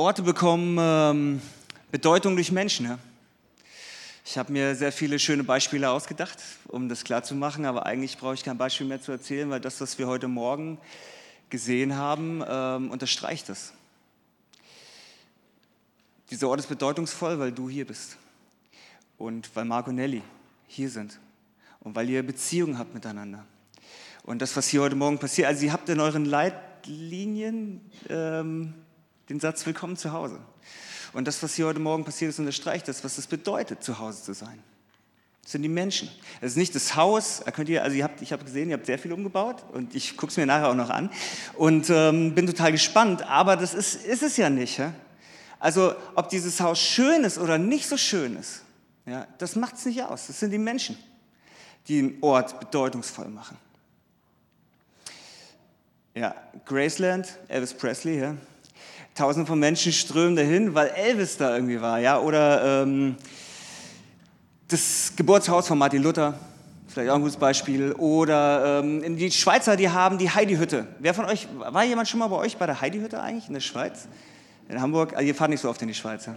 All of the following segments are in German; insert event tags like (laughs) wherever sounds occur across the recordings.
Orte bekommen ähm, Bedeutung durch Menschen. Ja? Ich habe mir sehr viele schöne Beispiele ausgedacht, um das klarzumachen, aber eigentlich brauche ich kein Beispiel mehr zu erzählen, weil das, was wir heute Morgen gesehen haben, ähm, unterstreicht das. Dieser Ort ist bedeutungsvoll, weil du hier bist und weil Marco und Nelly hier sind und weil ihr Beziehungen habt miteinander. Und das, was hier heute Morgen passiert, also ihr habt in euren Leitlinien ähm, den Satz Willkommen zu Hause. Und das, was hier heute Morgen passiert ist, unterstreicht das, was es bedeutet, zu Hause zu sein. Das sind die Menschen. Es ist nicht das Haus. Da könnt ihr, also ihr habt, ich habe gesehen, ihr habt sehr viel umgebaut und ich gucke es mir nachher auch noch an und ähm, bin total gespannt. Aber das ist, ist es ja nicht. Ja? Also ob dieses Haus schön ist oder nicht so schön ist, ja, das macht es nicht aus. Das sind die Menschen, die den Ort bedeutungsvoll machen. Ja, Graceland, Elvis Presley, ja. Tausende von Menschen strömen dahin, weil Elvis da irgendwie war, ja. Oder ähm, das Geburtshaus von Martin Luther, vielleicht auch ein gutes Beispiel. Oder ähm, die Schweizer, die haben die Heidi-Hütte. Wer von euch, war jemand schon mal bei euch bei der Heidi-Hütte eigentlich in der Schweiz? In Hamburg? Also ihr fahrt nicht so oft in die Schweiz. Ja?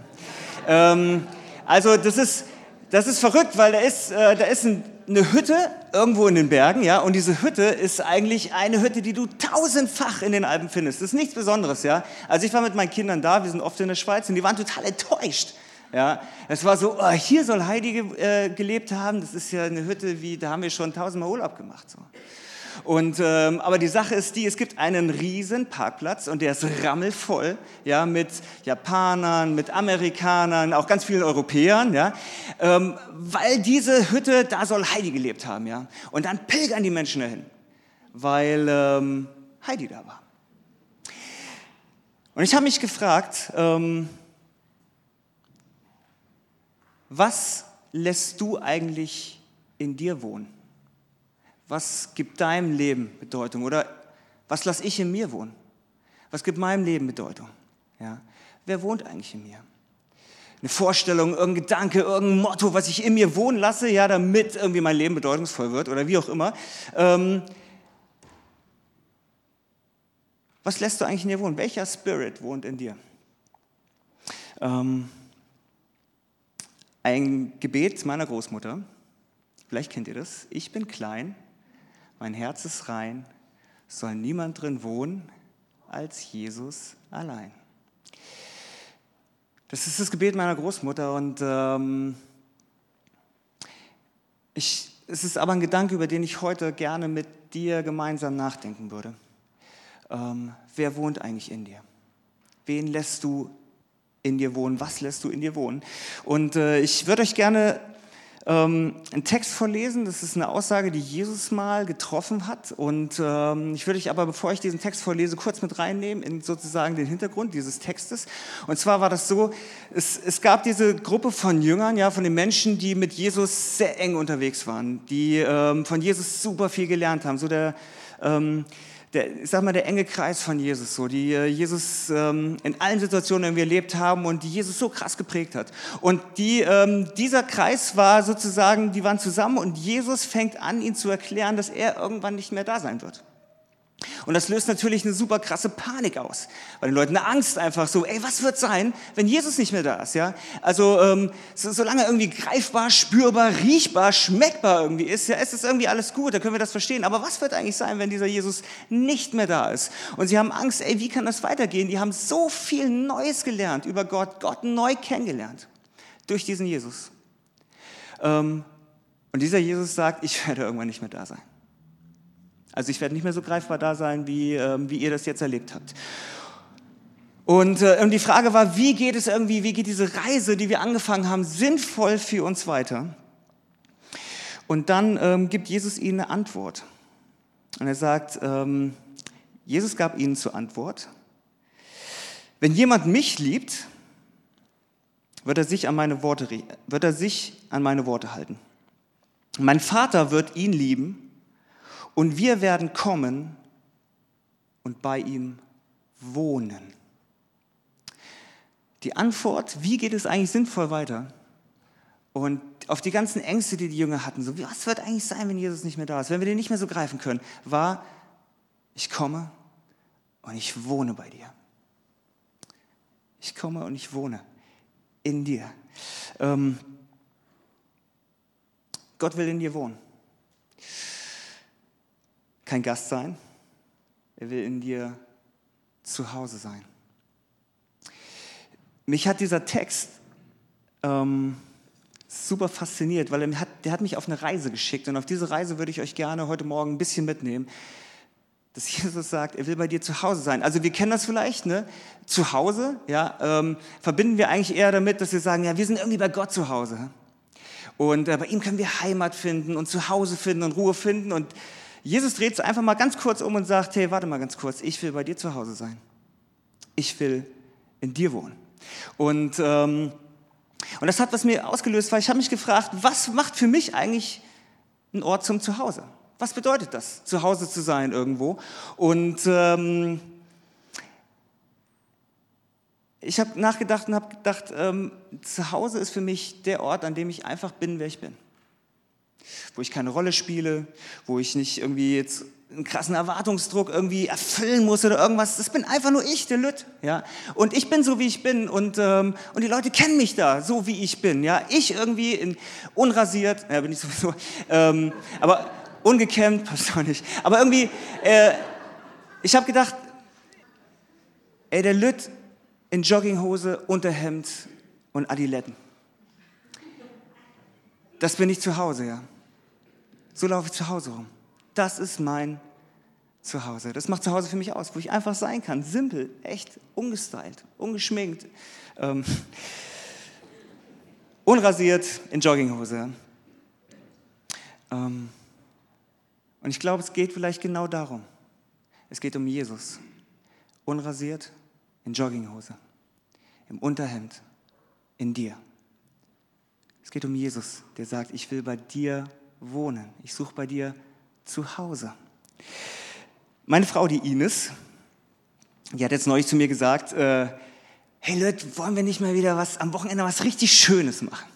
Ähm, also das ist, das ist verrückt, weil da ist, äh, da ist ein, eine Hütte irgendwo in den Bergen, ja, und diese Hütte ist eigentlich eine Hütte, die du tausendfach in den Alpen findest. Das ist nichts Besonderes, ja. Also ich war mit meinen Kindern da, wir sind oft in der Schweiz und die waren total enttäuscht. Ja, es war so, oh, hier soll Heidi äh, gelebt haben. Das ist ja eine Hütte, wie da haben wir schon tausendmal Urlaub gemacht. So. Und, ähm, aber die Sache ist die, es gibt einen riesen Parkplatz und der ist rammelvoll, ja, mit Japanern, mit Amerikanern, auch ganz vielen Europäern, ja, ähm, weil diese Hütte, da soll Heidi gelebt haben, ja. Und dann pilgern die Menschen dahin, weil ähm, Heidi da war. Und ich habe mich gefragt, ähm, was lässt du eigentlich in dir wohnen? Was gibt deinem Leben Bedeutung? Oder was lasse ich in mir wohnen? Was gibt meinem Leben Bedeutung? Ja? Wer wohnt eigentlich in mir? Eine Vorstellung, irgendein Gedanke, irgendein Motto, was ich in mir wohnen lasse, ja, damit irgendwie mein Leben bedeutungsvoll wird oder wie auch immer. Ähm, was lässt du eigentlich in dir wohnen? Welcher Spirit wohnt in dir? Ähm, ein Gebet meiner Großmutter, vielleicht kennt ihr das. Ich bin klein, mein Herz ist rein, soll niemand drin wohnen als Jesus allein. Das ist das Gebet meiner Großmutter und ähm, ich, es ist aber ein Gedanke, über den ich heute gerne mit dir gemeinsam nachdenken würde. Ähm, wer wohnt eigentlich in dir? Wen lässt du in dir wohnen? Was lässt du in dir wohnen? Und äh, ich würde euch gerne ähm, einen Text vorlesen. Das ist eine Aussage, die Jesus mal getroffen hat. Und ähm, ich würde dich aber, bevor ich diesen Text vorlese, kurz mit reinnehmen in sozusagen den Hintergrund dieses Textes. Und zwar war das so, es, es gab diese Gruppe von Jüngern, ja, von den Menschen, die mit Jesus sehr eng unterwegs waren, die ähm, von Jesus super viel gelernt haben. So der... Ähm, der, ich sag mal, der enge Kreis von Jesus, so, die äh, Jesus ähm, in allen Situationen irgendwie erlebt haben und die Jesus so krass geprägt hat. Und die, ähm, dieser Kreis war sozusagen, die waren zusammen und Jesus fängt an, ihnen zu erklären, dass er irgendwann nicht mehr da sein wird. Und das löst natürlich eine super krasse Panik aus, bei den Leuten eine Angst einfach so, ey, was wird sein, wenn Jesus nicht mehr da ist, ja? Also ähm, so, solange irgendwie greifbar, spürbar, riechbar, schmeckbar irgendwie ist, ja, ist es irgendwie alles gut, da können wir das verstehen. Aber was wird eigentlich sein, wenn dieser Jesus nicht mehr da ist? Und sie haben Angst, ey, wie kann das weitergehen? Die haben so viel Neues gelernt über Gott, Gott neu kennengelernt durch diesen Jesus. Ähm, und dieser Jesus sagt, ich werde irgendwann nicht mehr da sein. Also ich werde nicht mehr so greifbar da sein, wie, ähm, wie ihr das jetzt erlebt habt. Und, äh, und die Frage war, wie geht es irgendwie, wie geht diese Reise, die wir angefangen haben, sinnvoll für uns weiter? Und dann ähm, gibt Jesus ihnen eine Antwort. Und er sagt, ähm, Jesus gab ihnen zur Antwort, wenn jemand mich liebt, wird er sich an meine Worte, wird er sich an meine Worte halten. Mein Vater wird ihn lieben und wir werden kommen und bei ihm wohnen. Die Antwort, wie geht es eigentlich sinnvoll weiter? Und auf die ganzen Ängste, die die Jünger hatten, so, was wird eigentlich sein, wenn Jesus nicht mehr da ist, wenn wir den nicht mehr so greifen können, war, ich komme und ich wohne bei dir. Ich komme und ich wohne in dir. Ähm, Gott will in dir wohnen. Kein Gast sein. Er will in dir zu Hause sein. Mich hat dieser Text ähm, super fasziniert, weil er hat, der hat mich auf eine Reise geschickt und auf diese Reise würde ich euch gerne heute Morgen ein bisschen mitnehmen, dass (laughs) Jesus sagt, er will bei dir zu Hause sein. Also wir kennen das vielleicht, ne? Zu Hause, ja, ähm, verbinden wir eigentlich eher damit, dass wir sagen, ja, wir sind irgendwie bei Gott zu Hause. Und äh, bei ihm können wir Heimat finden und Zuhause finden und Ruhe finden. Und Jesus dreht es einfach mal ganz kurz um und sagt, hey, warte mal ganz kurz, ich will bei dir zu Hause sein. Ich will in dir wohnen. Und, ähm, und das hat was mir ausgelöst, weil ich habe mich gefragt, was macht für mich eigentlich ein Ort zum Zuhause? Was bedeutet das, zu Hause zu sein irgendwo? Und ähm, ich habe nachgedacht und habe gedacht, ähm, zu Hause ist für mich der Ort, an dem ich einfach bin, wer ich bin. Wo ich keine Rolle spiele, wo ich nicht irgendwie jetzt einen krassen Erwartungsdruck irgendwie erfüllen muss oder irgendwas. Das bin einfach nur ich, der Lütt. Ja? Und ich bin so, wie ich bin. Und, ähm, und die Leute kennen mich da, so wie ich bin. Ja? Ich irgendwie in, unrasiert, ja, bin ich sowieso, ähm, aber ungekämmt, (laughs) passt auch nicht. Aber irgendwie, äh, ich habe gedacht, ey, der Lütt in Jogginghose, Unterhemd und Adiletten. Das bin ich zu Hause, ja. So laufe ich zu Hause rum. Das ist mein Zuhause. Das macht Zuhause für mich aus, wo ich einfach sein kann. Simpel, echt, ungestylt, ungeschminkt, ähm, (laughs) unrasiert in Jogginghose. Ähm, und ich glaube, es geht vielleicht genau darum. Es geht um Jesus. Unrasiert in Jogginghose, im Unterhemd, in dir. Es geht um Jesus, der sagt, ich will bei dir wohnen. Ich suche bei dir zu Hause. Meine Frau, die Ines, die hat jetzt neulich zu mir gesagt, äh, hey Leute, wollen wir nicht mal wieder was am Wochenende was richtig Schönes machen?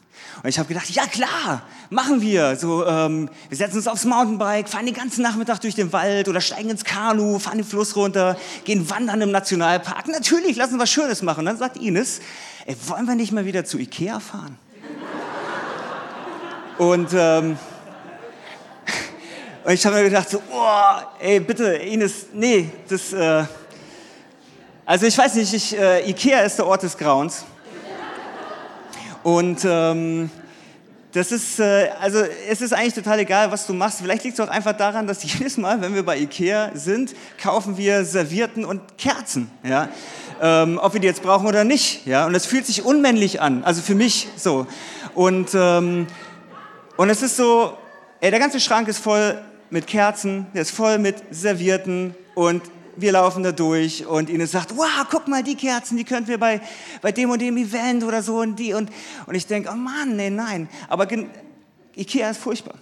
Und ich habe gedacht, ja klar, machen wir. So, ähm, wir setzen uns aufs Mountainbike, fahren den ganzen Nachmittag durch den Wald oder steigen ins Kanu, fahren den Fluss runter, gehen wandern im Nationalpark. Natürlich, lassen wir was Schönes machen. Und dann sagt Ines, ey, wollen wir nicht mal wieder zu Ikea fahren? Und, ähm, und ich habe mir gedacht, so, oh, ey, bitte, Ines, nee, das, äh, also ich weiß nicht, ich, äh, Ikea ist der Ort des Grauens. Und ähm, das ist, äh, also es ist eigentlich total egal, was du machst. Vielleicht liegt es auch einfach daran, dass (laughs) jedes Mal, wenn wir bei Ikea sind, kaufen wir Servierten und Kerzen. Ja? Ähm, ob wir die jetzt brauchen oder nicht. Ja? Und es fühlt sich unmännlich an, also für mich so. Und, ähm, und es ist so, ey, der ganze Schrank ist voll mit Kerzen, der ist voll mit Servierten und wir laufen da durch und Ines sagt, wow, guck mal, die Kerzen, die könnten wir bei, bei dem und dem Event oder so und die und, und ich denke, oh Mann, nee, nein, aber Ikea ist furchtbar.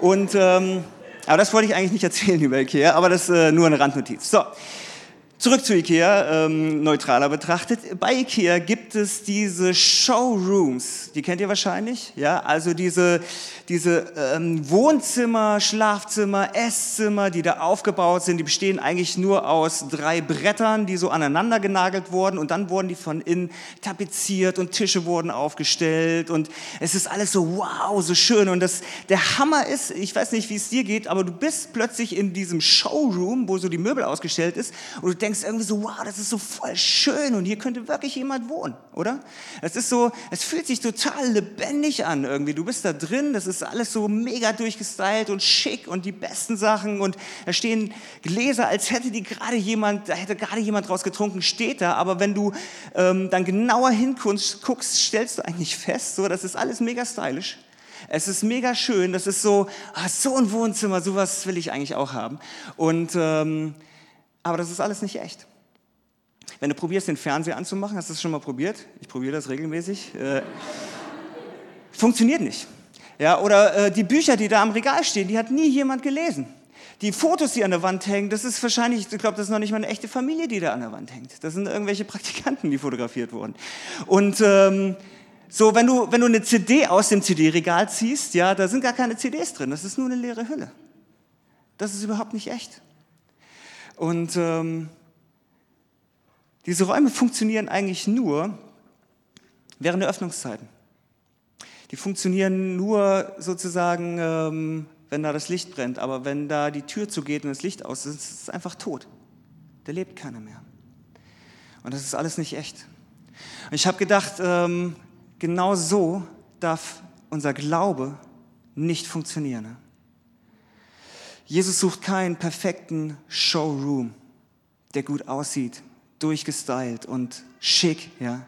Und, ähm, aber das wollte ich eigentlich nicht erzählen (laughs) über Ikea, aber das ist äh, nur eine Randnotiz. So, Zurück zu Ikea, ähm, neutraler betrachtet. Bei Ikea gibt es diese Showrooms, die kennt ihr wahrscheinlich, ja, also diese, diese ähm, Wohnzimmer, Schlafzimmer, Esszimmer, die da aufgebaut sind, die bestehen eigentlich nur aus drei Brettern, die so aneinander genagelt wurden und dann wurden die von innen tapeziert und Tische wurden aufgestellt und es ist alles so wow, so schön und das, der Hammer ist, ich weiß nicht, wie es dir geht, aber du bist plötzlich in diesem Showroom, wo so die Möbel ausgestellt ist und du denkst, denkst irgendwie so, wow, das ist so voll schön und hier könnte wirklich jemand wohnen, oder? Es ist so, es fühlt sich total lebendig an irgendwie. Du bist da drin, das ist alles so mega durchgestylt und schick und die besten Sachen und da stehen Gläser, als hätte die gerade jemand, da hätte gerade jemand draus getrunken, steht da. Aber wenn du ähm, dann genauer hinguckst, guckst, stellst du eigentlich fest, so, das ist alles mega stylisch. Es ist mega schön. Das ist so, ah, so ein Wohnzimmer, sowas will ich eigentlich auch haben. Und ähm, aber das ist alles nicht echt. Wenn du probierst, den Fernseher anzumachen, hast du das schon mal probiert? Ich probiere das regelmäßig. Äh, funktioniert nicht. Ja, oder äh, die Bücher, die da am Regal stehen, die hat nie jemand gelesen. Die Fotos, die an der Wand hängen, das ist wahrscheinlich, ich glaube, das ist noch nicht mal eine echte Familie, die da an der Wand hängt. Das sind irgendwelche Praktikanten, die fotografiert wurden. Und ähm, so, wenn du, wenn du eine CD aus dem CD-Regal ziehst, ja, da sind gar keine CDs drin, das ist nur eine leere Hülle. Das ist überhaupt nicht echt. Und ähm, Diese Räume funktionieren eigentlich nur während der Öffnungszeiten. Die funktionieren nur sozusagen, ähm, wenn da das Licht brennt. Aber wenn da die Tür zugeht und das Licht aus ist, ist es einfach tot. Da lebt keiner mehr. Und das ist alles nicht echt. Und ich habe gedacht, ähm, genau so darf unser Glaube nicht funktionieren. Jesus sucht keinen perfekten Showroom, der gut aussieht, durchgestylt und schick, ja.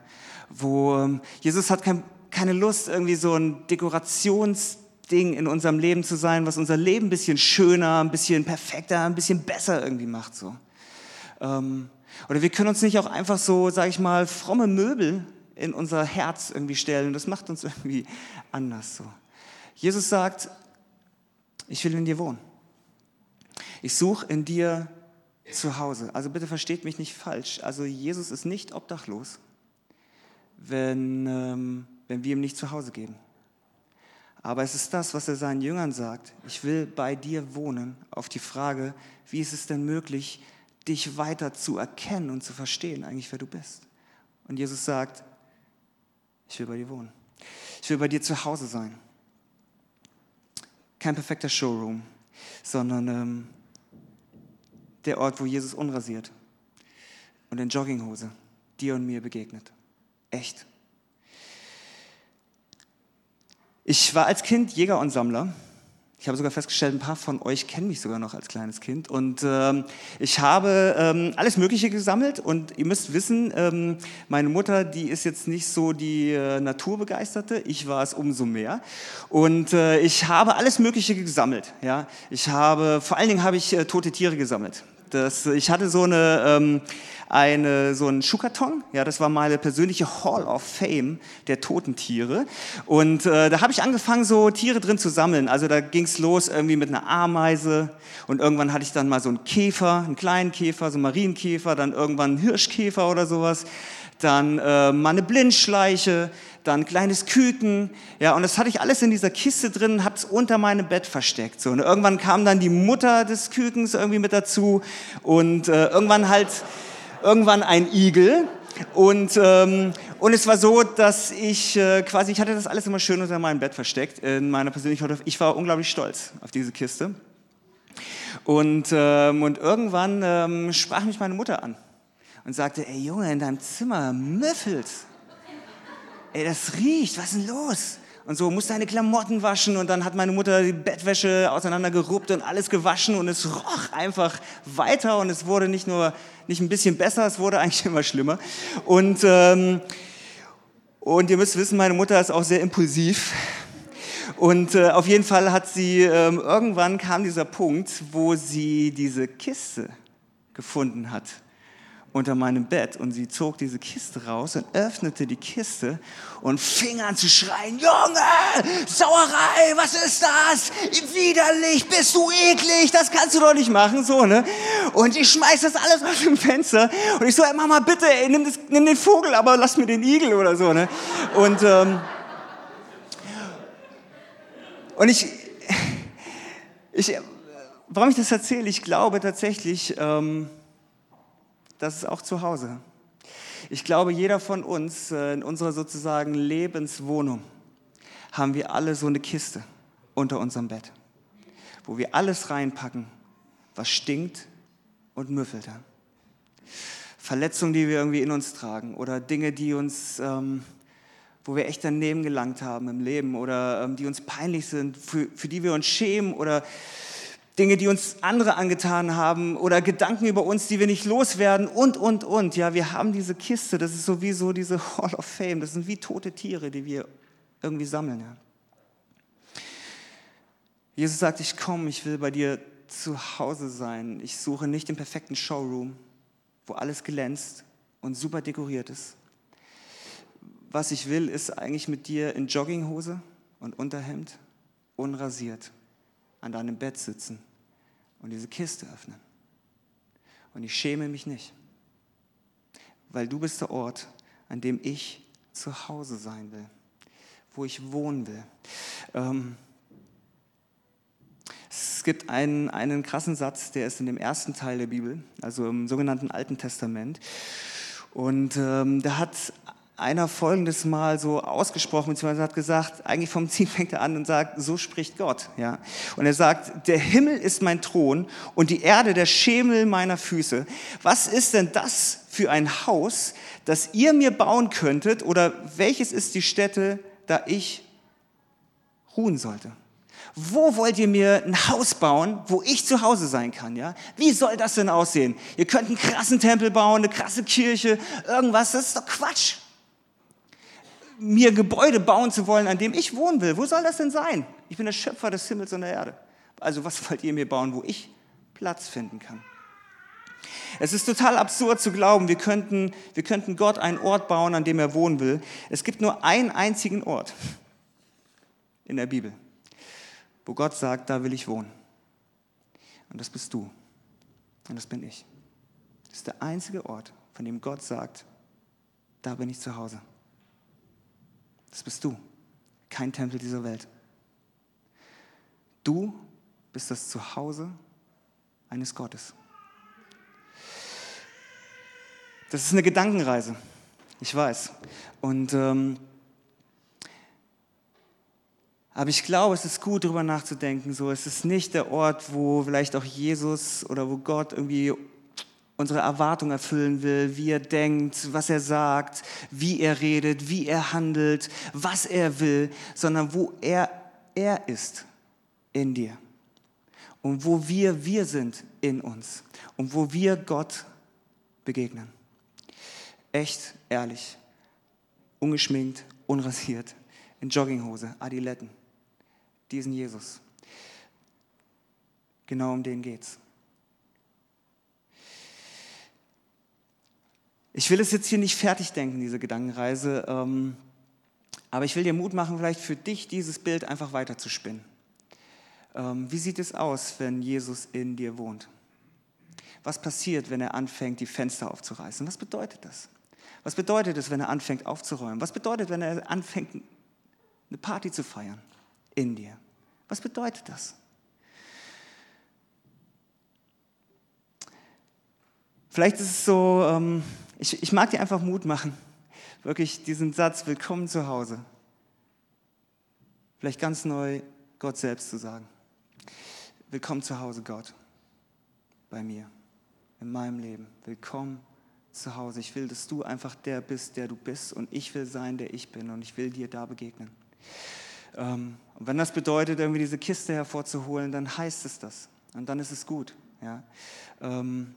Wo ähm, Jesus hat kein, keine Lust, irgendwie so ein Dekorationsding in unserem Leben zu sein, was unser Leben ein bisschen schöner, ein bisschen perfekter, ein bisschen besser irgendwie macht. So. Ähm, oder wir können uns nicht auch einfach so, sage ich mal, fromme Möbel in unser Herz irgendwie stellen. Das macht uns (laughs) irgendwie anders so. Jesus sagt, ich will in dir wohnen. Ich suche in dir zu Hause. Also bitte versteht mich nicht falsch. Also Jesus ist nicht obdachlos, wenn, ähm, wenn wir ihm nicht zu Hause geben. Aber es ist das, was er seinen Jüngern sagt. Ich will bei dir wohnen. Auf die Frage, wie ist es denn möglich, dich weiter zu erkennen und zu verstehen, eigentlich wer du bist. Und Jesus sagt, ich will bei dir wohnen. Ich will bei dir zu Hause sein. Kein perfekter Showroom, sondern ähm, der Ort, wo Jesus unrasiert und in Jogginghose dir und mir begegnet. Echt. Ich war als Kind Jäger und Sammler ich habe sogar festgestellt, ein paar von euch kennen mich sogar noch als kleines Kind. Und ähm, ich habe ähm, alles Mögliche gesammelt. Und ihr müsst wissen, ähm, meine Mutter, die ist jetzt nicht so die äh, Naturbegeisterte. Ich war es umso mehr. Und äh, ich habe alles Mögliche gesammelt. Ja? Ich habe, vor allen Dingen habe ich äh, tote Tiere gesammelt. Das, ich hatte so eine, ähm, eine, so einen Schuhkarton, ja, das war meine persönliche Hall of Fame der toten Tiere. Und äh, da habe ich angefangen, so Tiere drin zu sammeln. Also da ging es los irgendwie mit einer Ameise und irgendwann hatte ich dann mal so einen Käfer, einen kleinen Käfer, so einen Marienkäfer, dann irgendwann einen Hirschkäfer oder sowas, dann äh, mal Blindschleiche, dann ein kleines Küken, ja, und das hatte ich alles in dieser Kiste drin, hab's unter meinem Bett versteckt, so. Und irgendwann kam dann die Mutter des Kükens irgendwie mit dazu und äh, irgendwann halt, irgendwann ein Igel und, ähm, und es war so, dass ich äh, quasi, ich hatte das alles immer schön unter meinem Bett versteckt, in meiner Persönlichkeit. Ich war unglaublich stolz auf diese Kiste. Und, ähm, und irgendwann ähm, sprach mich meine Mutter an und sagte, ey Junge, in deinem Zimmer müffelt ey, das riecht, was ist denn los? Und so, muss deine Klamotten waschen und dann hat meine Mutter die Bettwäsche auseinandergeruppt und alles gewaschen und es roch einfach weiter und es wurde nicht nur, nicht ein bisschen besser, es wurde eigentlich (laughs) immer schlimmer. Und, ähm, und ihr müsst wissen, meine Mutter ist auch sehr impulsiv. Und äh, auf jeden Fall hat sie, ähm, irgendwann kam dieser Punkt, wo sie diese Kiste gefunden hat unter meinem Bett und sie zog diese Kiste raus und öffnete die Kiste und fing an zu schreien, Junge, Sauerei, was ist das? Widerlich, bist du eklig, das kannst du doch nicht machen, so, ne? Und ich schmeiß das alles aus dem Fenster und ich so, ey, Mama, bitte, ey, nimm, das, nimm den Vogel, aber lass mir den Igel oder so, ne? Und, ähm, und ich, ich, warum ich das erzähle, ich glaube tatsächlich, ähm, das ist auch zu Hause. Ich glaube, jeder von uns äh, in unserer sozusagen Lebenswohnung haben wir alle so eine Kiste unter unserem Bett, wo wir alles reinpacken, was stinkt und müffelt. Verletzungen, die wir irgendwie in uns tragen oder Dinge, die uns, ähm, wo wir echt daneben gelangt haben im Leben oder ähm, die uns peinlich sind, für, für die wir uns schämen oder Dinge, die uns andere angetan haben oder Gedanken über uns, die wir nicht loswerden und, und, und. Ja, wir haben diese Kiste, das ist sowieso diese Hall of Fame, das sind wie tote Tiere, die wir irgendwie sammeln. Ja. Jesus sagt, ich komme, ich will bei dir zu Hause sein. Ich suche nicht den perfekten Showroom, wo alles glänzt und super dekoriert ist. Was ich will, ist eigentlich mit dir in Jogginghose und Unterhemd unrasiert an deinem Bett sitzen und diese Kiste öffnen. Und ich schäme mich nicht, weil du bist der Ort, an dem ich zu Hause sein will, wo ich wohnen will. Ähm, es gibt einen, einen krassen Satz, der ist in dem ersten Teil der Bibel, also im sogenannten Alten Testament. Und ähm, da hat einer folgendes Mal so ausgesprochen, beziehungsweise hat gesagt, eigentlich vom Ziel fängt er an und sagt, so spricht Gott. Ja? Und er sagt, der Himmel ist mein Thron und die Erde der Schemel meiner Füße. Was ist denn das für ein Haus, das ihr mir bauen könntet oder welches ist die Stätte, da ich ruhen sollte? Wo wollt ihr mir ein Haus bauen, wo ich zu Hause sein kann? Ja? Wie soll das denn aussehen? Ihr könnt einen krassen Tempel bauen, eine krasse Kirche, irgendwas. Das ist doch Quatsch mir Gebäude bauen zu wollen, an dem ich wohnen will. Wo soll das denn sein? Ich bin der Schöpfer des Himmels und der Erde. Also was wollt ihr mir bauen, wo ich Platz finden kann? Es ist total absurd zu glauben, wir könnten, wir könnten Gott einen Ort bauen, an dem er wohnen will. Es gibt nur einen einzigen Ort in der Bibel, wo Gott sagt, da will ich wohnen. Und das bist du. Und das bin ich. Das ist der einzige Ort, von dem Gott sagt, da bin ich zu Hause. Das bist du, kein Tempel dieser Welt. Du bist das Zuhause eines Gottes. Das ist eine Gedankenreise, ich weiß. Und ähm, aber ich glaube, es ist gut, darüber nachzudenken. So, es ist nicht der Ort, wo vielleicht auch Jesus oder wo Gott irgendwie unsere Erwartung erfüllen will, wie er denkt, was er sagt, wie er redet, wie er handelt, was er will, sondern wo er er ist in dir und wo wir wir sind in uns und wo wir Gott begegnen. Echt, ehrlich, ungeschminkt, unrasiert, in Jogginghose, Adiletten, diesen Jesus. Genau um den geht's. Ich will es jetzt hier nicht fertig denken, diese Gedankenreise, ähm, aber ich will dir Mut machen, vielleicht für dich dieses Bild einfach weiter zu spinnen. Ähm, wie sieht es aus, wenn Jesus in dir wohnt? Was passiert, wenn er anfängt, die Fenster aufzureißen? Was bedeutet das? Was bedeutet es, wenn er anfängt aufzuräumen? Was bedeutet, wenn er anfängt, eine Party zu feiern in dir? Was bedeutet das? Vielleicht ist es so, ähm, ich, ich mag dir einfach Mut machen, wirklich diesen Satz, willkommen zu Hause, vielleicht ganz neu Gott selbst zu sagen. Willkommen zu Hause, Gott, bei mir, in meinem Leben. Willkommen zu Hause. Ich will, dass du einfach der bist, der du bist und ich will sein, der ich bin und ich will dir da begegnen. Ähm, und wenn das bedeutet, irgendwie diese Kiste hervorzuholen, dann heißt es das und dann ist es gut. Ja. Ähm,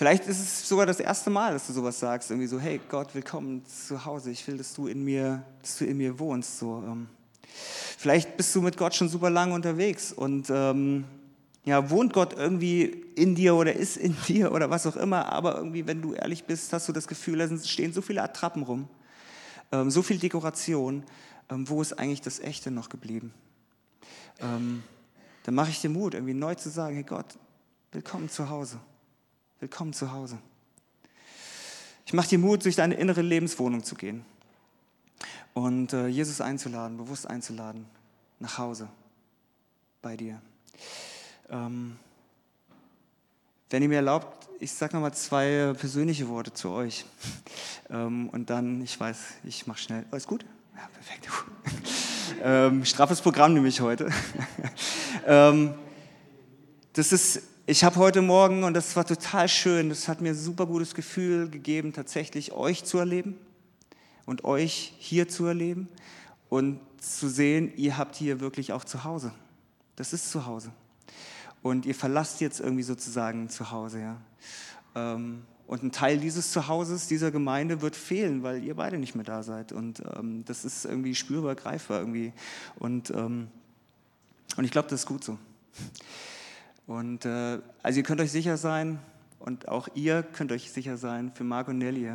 Vielleicht ist es sogar das erste Mal, dass du sowas sagst, irgendwie so, hey Gott, willkommen zu Hause. Ich will, dass du in mir, dass du in mir wohnst. So, ähm. Vielleicht bist du mit Gott schon super lange unterwegs und ähm, ja, wohnt Gott irgendwie in dir oder ist in (laughs) dir oder was auch immer. Aber irgendwie, wenn du ehrlich bist, hast du das Gefühl, da stehen so viele Attrappen rum, ähm, so viel Dekoration. Ähm, wo ist eigentlich das Echte noch geblieben? Ähm, dann mache ich dir Mut, irgendwie neu zu sagen, hey Gott, willkommen zu Hause. Willkommen zu Hause. Ich mache dir Mut, durch deine innere Lebenswohnung zu gehen und äh, Jesus einzuladen, bewusst einzuladen, nach Hause bei dir. Ähm, wenn ihr mir erlaubt, ich sage nochmal zwei persönliche Worte zu euch. (laughs) Ähm, und dann, ich weiß, ich mache schnell. Alles gut? Ja, perfekt. (laughs) ähm, straffes Programm nämlich heute. (laughs) ähm, das ist ich habe heute Morgen, und das war total schön, das hat mir ein super gutes Gefühl gegeben, tatsächlich euch zu erleben und euch hier zu erleben und zu sehen, ihr habt hier wirklich auch zu Hause. Das ist zu Hause. Und ihr verlasst jetzt irgendwie sozusagen zu Hause. Ja. Ähm, und ein Teil dieses Zuhauses, dieser Gemeinde wird fehlen, weil ihr beide nicht mehr da seid. Und ähm, das ist irgendwie spürbar, greifbar irgendwie. Und, ähm, und ich glaube, das ist gut so. Und äh, also ihr könnt euch sicher sein, und auch ihr könnt euch sicher sein, für Marc und Nelly,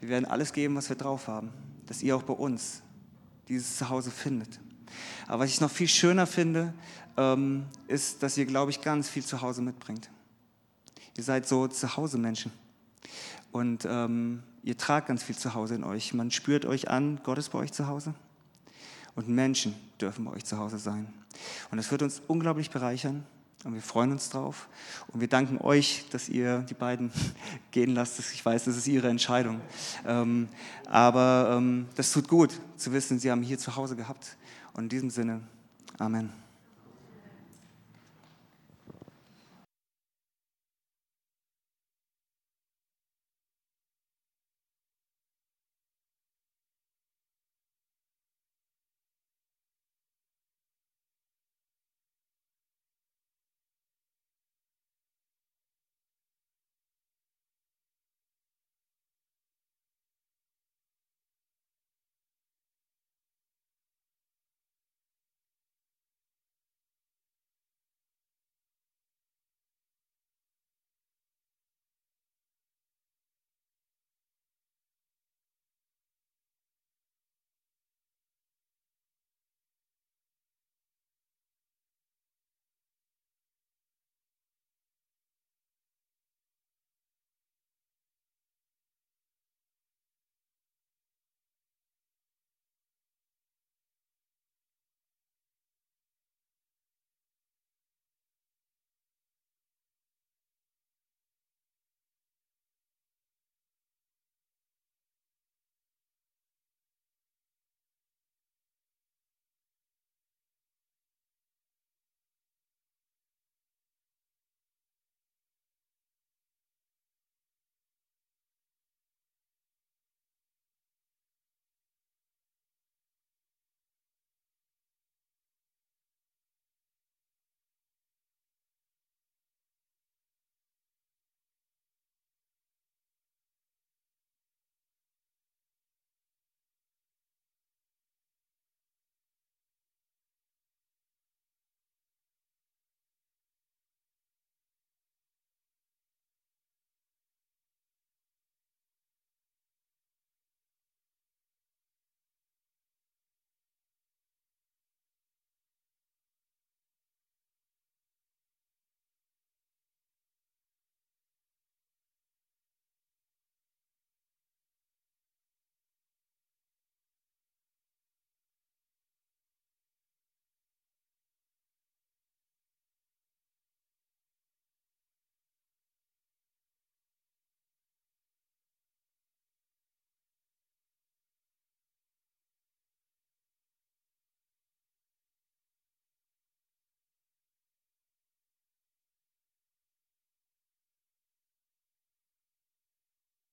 wir werden alles geben, was wir drauf haben, dass ihr auch bei uns dieses Zuhause findet. Aber was ich noch viel schöner finde, ähm, ist, dass ihr, glaube ich, ganz viel Zuhause mitbringt. Ihr seid so Zuhause-Menschen. Und ähm, ihr tragt ganz viel Zuhause in euch. Man spürt euch an, Gott ist bei euch zu Hause. Und Menschen dürfen bei euch zu Hause sein. Und das wird uns unglaublich bereichern Und wir freuen uns drauf. Und wir danken euch, dass ihr die beiden (laughs) gehen lasst. Ich weiß, das ist ihre Entscheidung. Ähm, aber ähm, das tut gut zu wissen, sie haben hier zu Hause gehabt. Und in diesem Sinne, Amen.